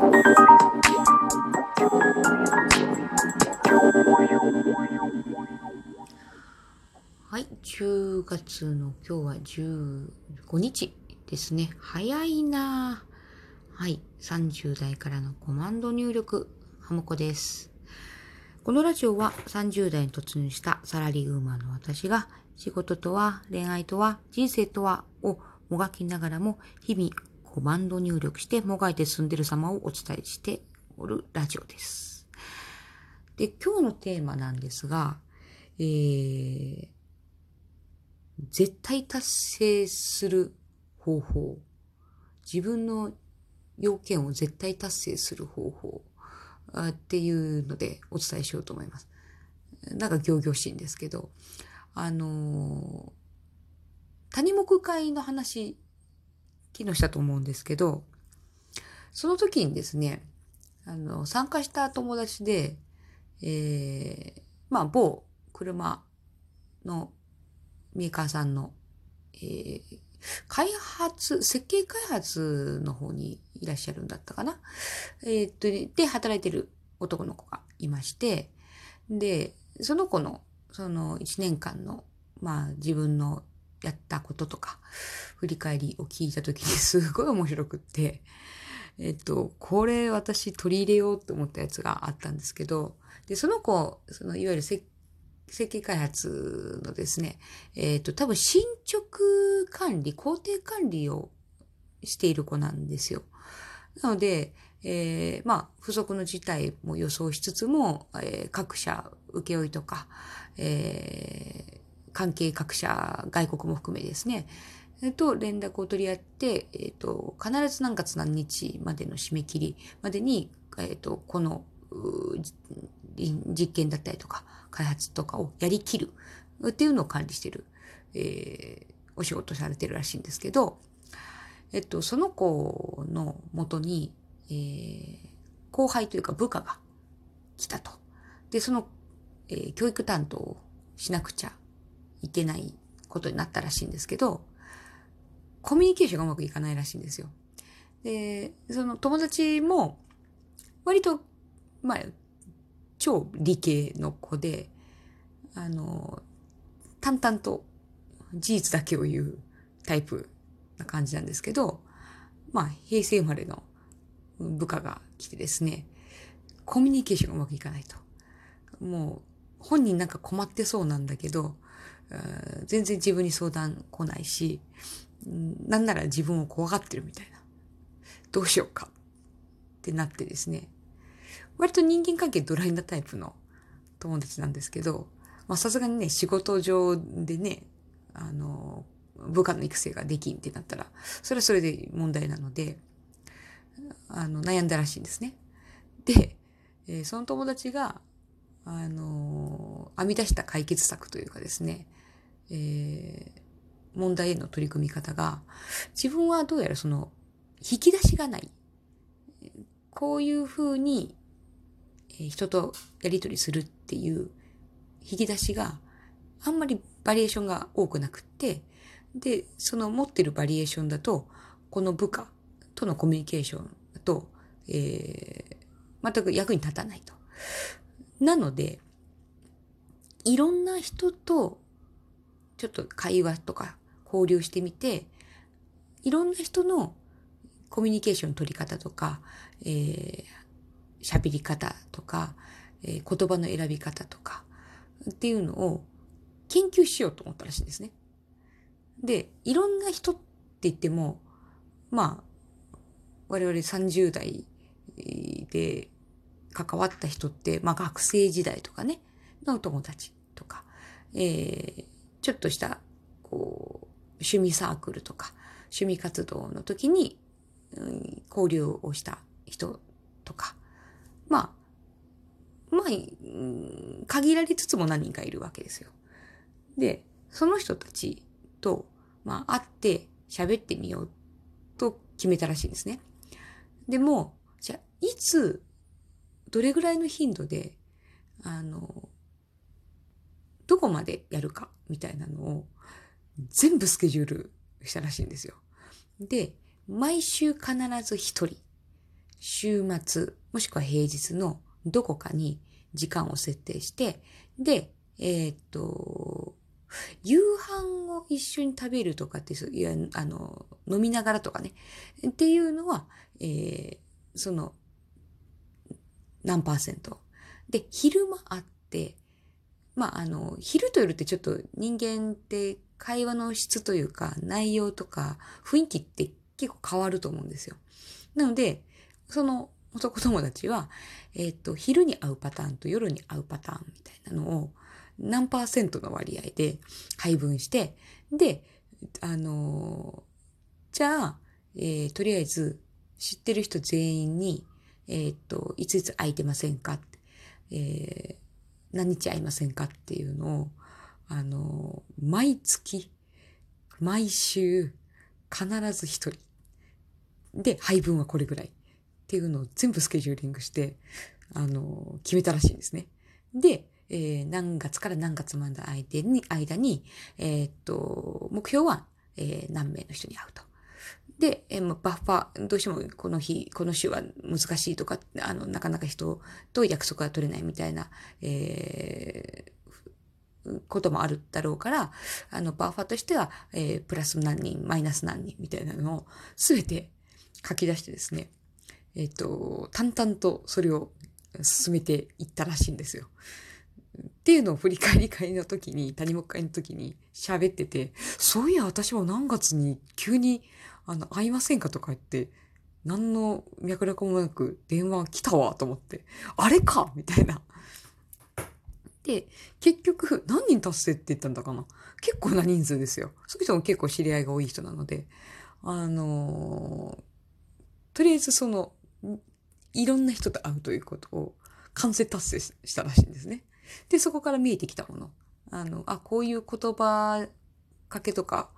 はい、10月の今日は15日ですね。早いなはい、30代からのコマンド入力、ハムコです。このラジオは30代に突入したサラリーウーマンの私が仕事とは恋愛とは人生とはをもがきながらも日々コマンド入力してもがいて進んでる様をお伝えしておるラジオです。で、今日のテーマなんですが、えー、絶対達成する方法。自分の要件を絶対達成する方法っていうのでお伝えしようと思います。なんか行々しいんですけど、あの谷木会の話、昨日したと思うんですけど、その時にですね、あの、参加した友達で、えー、まあ、某車のメーカーさんの、えー、開発、設計開発の方にいらっしゃるんだったかな？えー、っと、で、働いてる男の子がいまして、で、その子の、その1年間の、まあ自分のやったこととか、振り返りを聞いた時に すごい面白くって、えっと、これ私取り入れようと思ったやつがあったんですけど、で、その子、そのいわゆる設計開発のですね、えっ、と、多分進捗管理、工程管理をしている子なんですよ。なので、えー、まあ、不足の事態も予想しつつも、えー、各社請負いとか、えー、関係各社、外国も含めですね、えっと、連絡を取り合って、えっと、必ず何月何日までの締め切りまでに、えっと、この、実験だったりとか、開発とかをやりきるっていうのを管理してる、えー、お仕事されてるらしいんですけど、えっと、その子のもとに、えー、後輩というか部下が来たと。で、その、えー、教育担当をしなくちゃいけないことになったらしいんですけど、コミュニケーションがうまくいかないらしいんですよ。で、その友達も、割と、まあ、超理系の子で、あの、淡々と事実だけを言うタイプな感じなんですけど、まあ、平成生まれの部下が来てですね、コミュニケーションがうまくいかないと。もう、本人なんか困ってそうなんだけど、全然自分に相談来ないし、なんなら自分を怖がってるみたいな。どうしようかってなってですね、割と人間関係ドライなタイプの友達なんですけど、まあさすがにね、仕事上でね、あの、部下の育成ができんってなったら、それはそれで問題なので、あの、悩んだらしいんですね。で、えー、その友達が、あの編み出した解決策というかですね、えー、問題への取り組み方が、自分はどうやらその、引き出しがない。こういうふうに人とやりとりするっていう引き出しがあんまりバリエーションが多くなくって、で、その持ってるバリエーションだと、この部下とのコミュニケーションだと、えー、全く役に立たないと。なので、いろんな人とちょっと会話とか交流してみて、いろんな人のコミュニケーション取り方とか、えー、喋り方とか、えー、言葉の選び方とかっていうのを研究しようと思ったらしいんですね。で、いろんな人って言っても、まあ、我々30代で関わった人って、まあ学生時代とかね、のお友達とか、えー、ちょっとした、こう、趣味サークルとか、趣味活動の時に、うん、交流をした人とか、まあ、まあ、限られつつも何人かいるわけですよ。で、その人たちと、まあ、会って喋ってみようと決めたらしいんですね。でも、じゃあ、いつ、どれぐらいの頻度で、あの、どこまでやるか、みたいなのを、全部スケジュールしたらしいんですよ。で、毎週必ず一人、週末、もしくは平日のどこかに時間を設定して、で、えー、っと、夕飯を一緒に食べるとかって、いや、あの、飲みながらとかね、っていうのは、えー、その、何パーセント。で、昼間あって、まあ、あの、昼と夜ってちょっと人間って会話の質というか内容とか雰囲気って結構変わると思うんですよ。なので、その男友達は、えっ、と、昼に会うパターンと夜に会うパターンみたいなのを何パーセントの割合で配分して、で、あのじゃあ、えー、とりあえず知ってる人全員に、えっ、と、いついつ空いてませんかえー、何日会いませんかっていうのを、あの毎月、毎週、必ず一人。で、配分はこれぐらい。っていうのを全部スケジューリングして、あの、決めたらしいんですね。で、えー、何月から何月までの間に、間に、えー、っと、目標は、えー、何名の人に会うと。で、えー、バッファー、どうしてもこの日、この週は難しいとか、あの、なかなか人と約束が取れないみたいな、えー、こともあるだろうから、あの、バッファーとしては、えー、プラス何人、マイナス何人みたいなのをすべて書き出してですね、えっ、ー、と、淡々とそれを進めていったらしいんですよ。っていうのを振り返り会の時に、谷木会の時に喋ってて、そういや私は何月に急に、あの、会いませんかとか言って、何の脈絡もなく電話来たわと思って、あれかみたいな。で、結局、何人達成って言ったんだかな結構な人数ですよ。その人も結構知り合いが多い人なので、あのー、とりあえずその、いろんな人と会うということを完成達成したらしいんですね。で、そこから見えてきたもの。あの、あ、こういう言葉かけとか、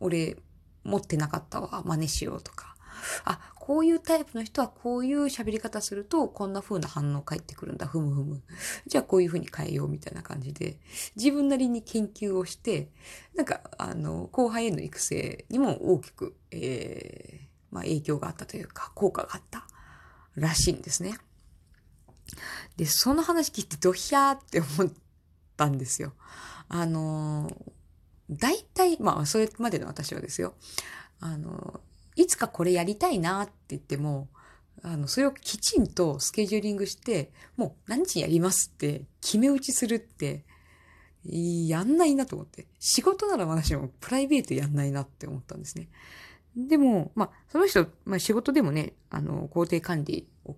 俺持ってなかったわ、真似しようとか。あ、こういうタイプの人はこういう喋り方するとこんな風な反応返ってくるんだ、ふむふむ。じゃあこういう風に変えようみたいな感じで、自分なりに研究をして、なんか、あの、後輩への育成にも大きく、えー、まあ影響があったというか、効果があったらしいんですね。で、その話聞いてドヒャーって思ったんですよ。あの、大体、まあ、それまでの私はですよ。あの、いつかこれやりたいなって言っても、あの、それをきちんとスケジューリングして、もう何日やりますって決め打ちするって、やんないなと思って。仕事なら私もプライベートやんないなって思ったんですね。でも、まあ、その人、まあ仕事でもね、あの、工程管理を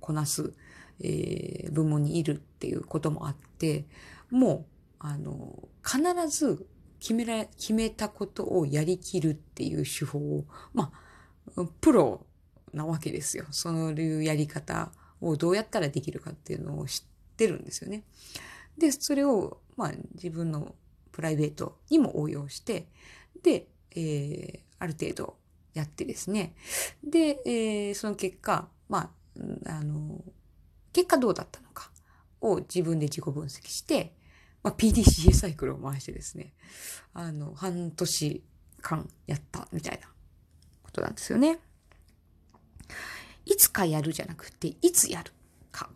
こなすえー、部門にいるっていうこともあって、もう、あの、必ず決めら、決めたことをやりきるっていう手法を、まあ、プロなわけですよ。そういうやり方をどうやったらできるかっていうのを知ってるんですよね。で、それを、まあ、自分のプライベートにも応用して、で、えー、ある程度やってですね。で、えー、その結果、まあ、あの、結果どうだったのかを自分で自己分析して、まあ、PDCA サイクルを回してですね、あの、半年間やったみたいなことなんですよね。いつかやるじゃなくて、いつやるか。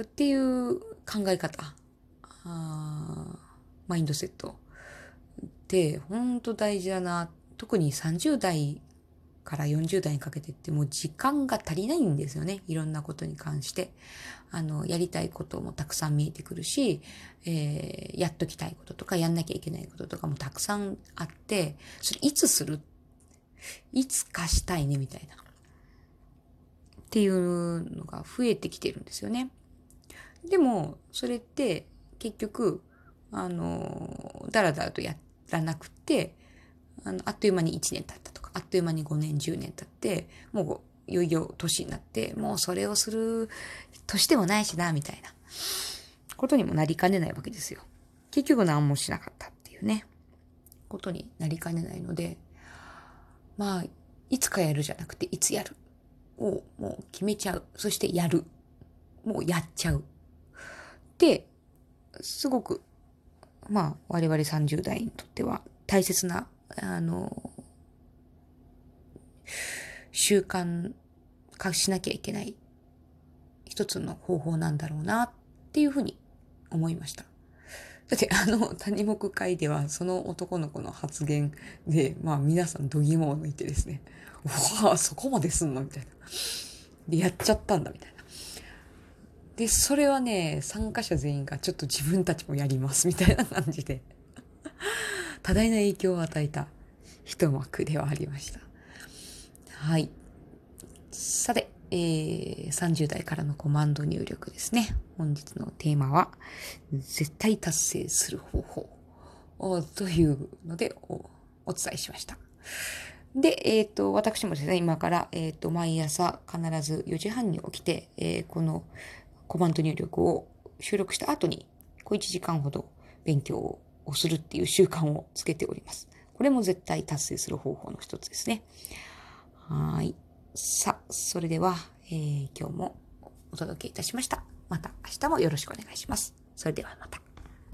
っていう考え方。あマインドセットって本当大事だな。特に30代から40代にかけてってもう時間が足りないんですよね。いろんなことに関して。あの、やりたいこともたくさん見えてくるし、えー、やっときたいこととか、やんなきゃいけないこととかもたくさんあって、それいつする？いつかしたいね、みたいな。っていうのが増えてきてるんですよね。でも、それって結局、あの、だらだらとやらなくて、あの、あっという間に1年経った、あっという間に5年、10年経って、もういよいよ年になって、もうそれをする年でもないしな、みたいなことにもなりかねないわけですよ。結局何もしなかったっていうね、ことになりかねないので、まあ、いつかやるじゃなくて、いつやるをもう決めちゃう。そしてやる。もうやっちゃう。で、すごく、まあ、我々30代にとっては大切なあの、習慣隠しなきゃいけない一つの方法なんだろうなっていうふうに思いました。だってあの谷目会ではその男の子の発言で、まあ皆さん度肝を抜いてですね、うわあそこまですんのみたいな。で、やっちゃったんだみたいな。で、それはね、参加者全員がちょっと自分たちもやりますみたいな感じで、多大な影響を与えた一幕ではありました。はい。さて、えー、30代からのコマンド入力ですね。本日のテーマは、絶対達成する方法というのでおお伝えしました。で、えっ、ー、と、私もですね、今から、えっ、ー、と、毎朝必ず4時半に起きて、えー、このコマンド入力を収録した後に、小1時間ほど勉強をするっていう習慣をつけております。これも絶対達成する方法の一つですね。はい。さあ、それでは、えー、今日もお届けいたしました。また明日もよろしくお願いします。それではまた。